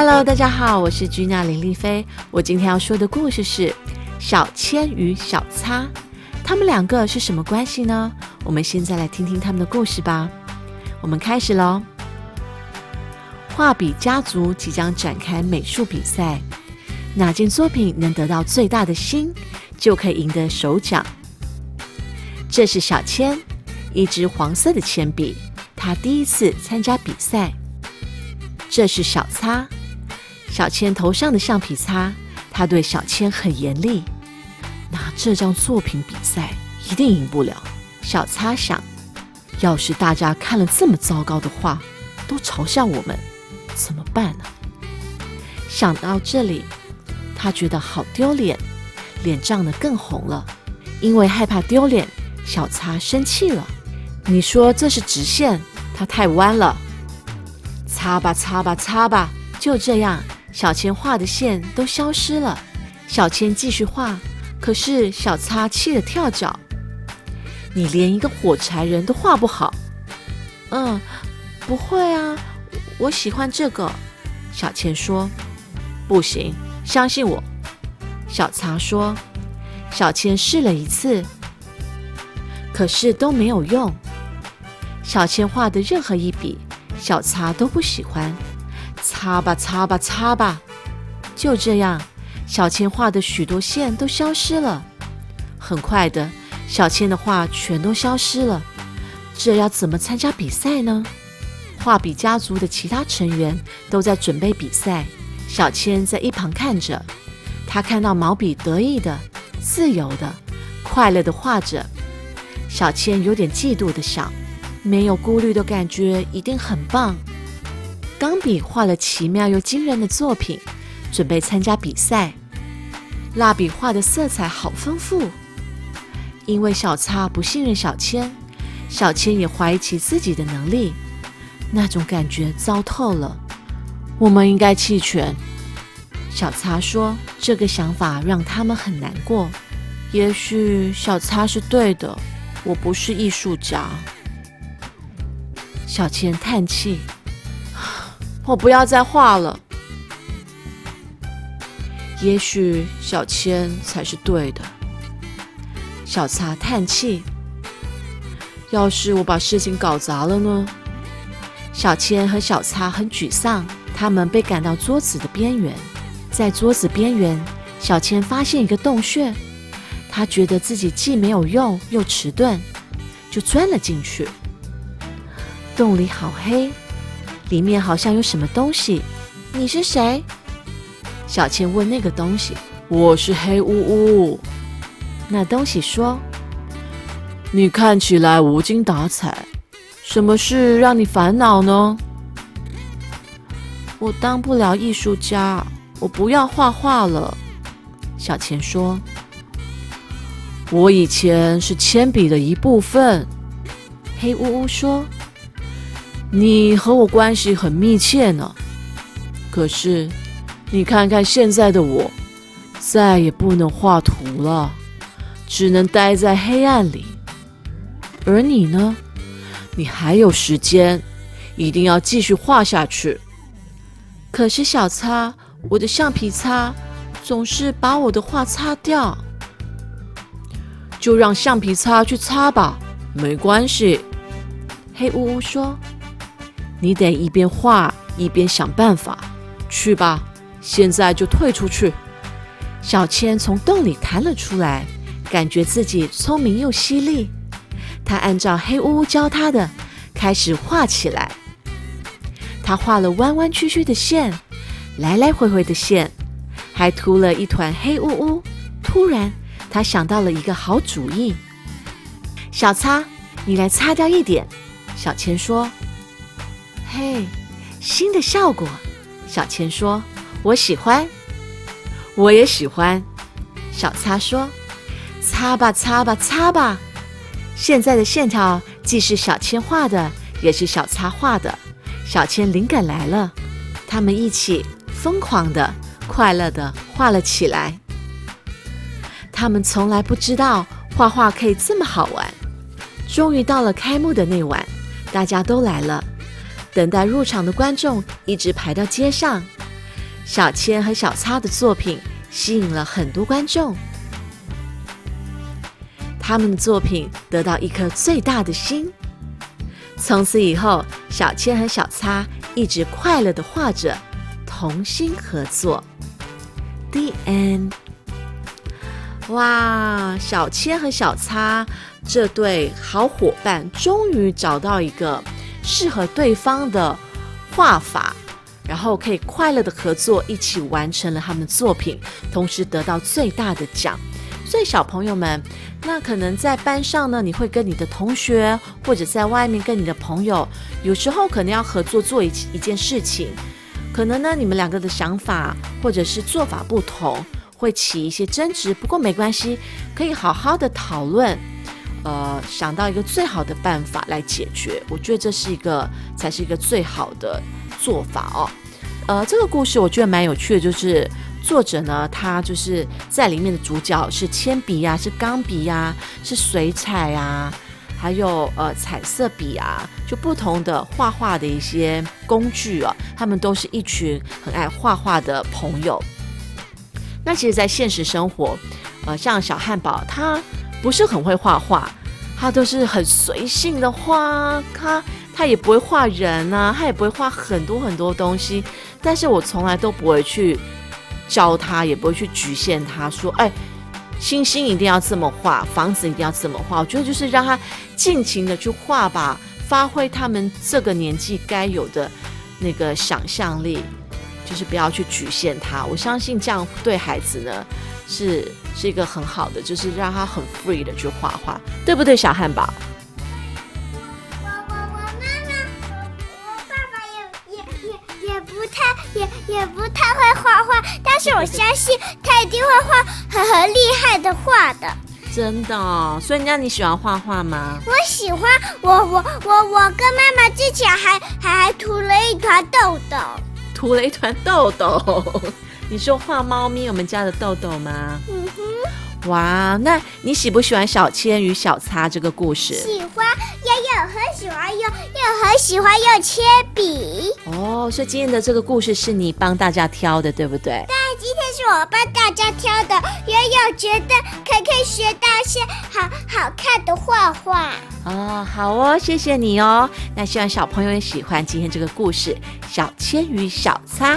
Hello，大家好，我是居娜林丽菲。我今天要说的故事是小千与小擦，他们两个是什么关系呢？我们现在来听听他们的故事吧。我们开始喽。画笔家族即将展开美术比赛，哪件作品能得到最大的心，就可以赢得首奖。这是小千，一支黄色的铅笔，他第一次参加比赛。这是小擦，小千头上的橡皮擦，他对小千很严厉。拿这张作品比赛，一定赢不了。小擦想，要是大家看了这么糟糕的画，都嘲笑我们，怎么办呢？想到这里，他觉得好丢脸，脸涨得更红了。因为害怕丢脸，小擦生气了。你说这是直线，它太弯了。擦吧，擦吧，擦吧，就这样，小千画的线都消失了。小千继续画，可是小擦气得跳脚。你连一个火柴人都画不好。嗯，不会啊，我喜欢这个。小千说：“不行，相信我。”小擦说：“小千试了一次，可是都没有用。小千画的任何一笔。”小擦都不喜欢，擦吧擦吧擦吧，就这样，小千画的许多线都消失了。很快的，小千的画全都消失了。这要怎么参加比赛呢？画笔家族的其他成员都在准备比赛，小千在一旁看着。他看到毛笔得意的、自由的、快乐的画着，小千有点嫉妒的想。没有顾虑的感觉一定很棒。钢笔画了奇妙又惊人的作品，准备参加比赛。蜡笔画的色彩好丰富。因为小擦不信任小千，小千也怀疑起自己的能力，那种感觉糟透了。我们应该弃权。小擦说：“这个想法让他们很难过。也许小擦是对的，我不是艺术家。”小千叹气：“我不要再画了。”也许小千才是对的。小擦叹气：“要是我把事情搞砸了呢？”小千和小擦很沮丧，他们被赶到桌子的边缘。在桌子边缘，小千发现一个洞穴，他觉得自己既没有用又迟钝，就钻了进去。洞里好黑，里面好像有什么东西。你是谁？小倩问那个东西。我是黑乌乌。那东西说：“你看起来无精打采，什么事让你烦恼呢？”我当不了艺术家，我不要画画了。小千说：“我以前是铅笔的一部分。”黑乌乌说。你和我关系很密切呢，可是你看看现在的我，再也不能画图了，只能待在黑暗里。而你呢？你还有时间，一定要继续画下去。可是小擦，我的橡皮擦总是把我的画擦掉，就让橡皮擦去擦吧，没关系。黑呜呜说。你得一边画一边想办法，去吧！现在就退出去。小千从洞里弹了出来，感觉自己聪明又犀利。他按照黑屋教他的，开始画起来。他画了弯弯曲曲的线，来来回回的线，还涂了一团黑乌乌。突然，他想到了一个好主意：“小擦，你来擦掉一点。”小千说。嘿，新的效果，小千说：“我喜欢，我也喜欢。”小擦说：“擦吧，擦吧，擦吧。”现在的线条既是小千画的，也是小擦画的。小千灵感来了，他们一起疯狂的、快乐的画了起来。他们从来不知道画画可以这么好玩。终于到了开幕的那晚，大家都来了。等待入场的观众一直排到街上，小千和小擦的作品吸引了很多观众，他们的作品得到一颗最大的心。从此以后，小千和小擦一直快乐的画着，同心合作。The end。哇，小千和小擦这对好伙伴终于找到一个适合对方的画法，然后可以快乐的合作，一起完成了他们的作品，同时得到最大的奖。所以小朋友们，那可能在班上呢，你会跟你的同学，或者在外面跟你的朋友，有时候可能要合作做一一件事情，可能呢你们两个的想法或者是做法不同，会起一些争执。不过没关系，可以好好的讨论，呃，想到一个最好的办法来解决。我觉得这是一个才是一个最好的做法哦。呃，这个故事我觉得蛮有趣的，就是。作者呢，他就是在里面的主角是铅笔呀，是钢笔呀，是水彩呀，还有呃彩色笔啊，就不同的画画的一些工具啊，他们都是一群很爱画画的朋友。那其实，在现实生活，呃，像小汉堡，他不是很会画画，他都是很随性的画，他他也不会画人啊，他也不会画很多很多东西，但是我从来都不会去。教他也不会去局限他，说：“哎，星星一定要这么画，房子一定要这么画。”我觉得就是让他尽情的去画吧，发挥他们这个年纪该有的那个想象力，就是不要去局限他。我相信这样对孩子呢是是一个很好的，就是让他很 free 的去画画，对不对，小汉堡？我我我妈妈，我爸爸也也也也不太也也不太会画画，但是我相信他一定会画很很厉害的画的。真的，哦所以那你喜欢画画吗？我喜欢，我我我我跟妈妈之前还还还涂了一团豆豆，涂了一团痘痘。你说画猫咪，我们家的豆豆吗？嗯哼。哇，那你喜不喜欢小千与小擦这个故事？喜欢。也很喜欢用，又很喜欢用铅笔。哦，所以今天的这个故事是你帮大家挑的，对不对？对，今天是我帮大家挑的，也有觉得可可以学到些好好看的画画。哦，好哦，谢谢你哦。那希望小朋友也喜欢今天这个故事《小千与小擦》。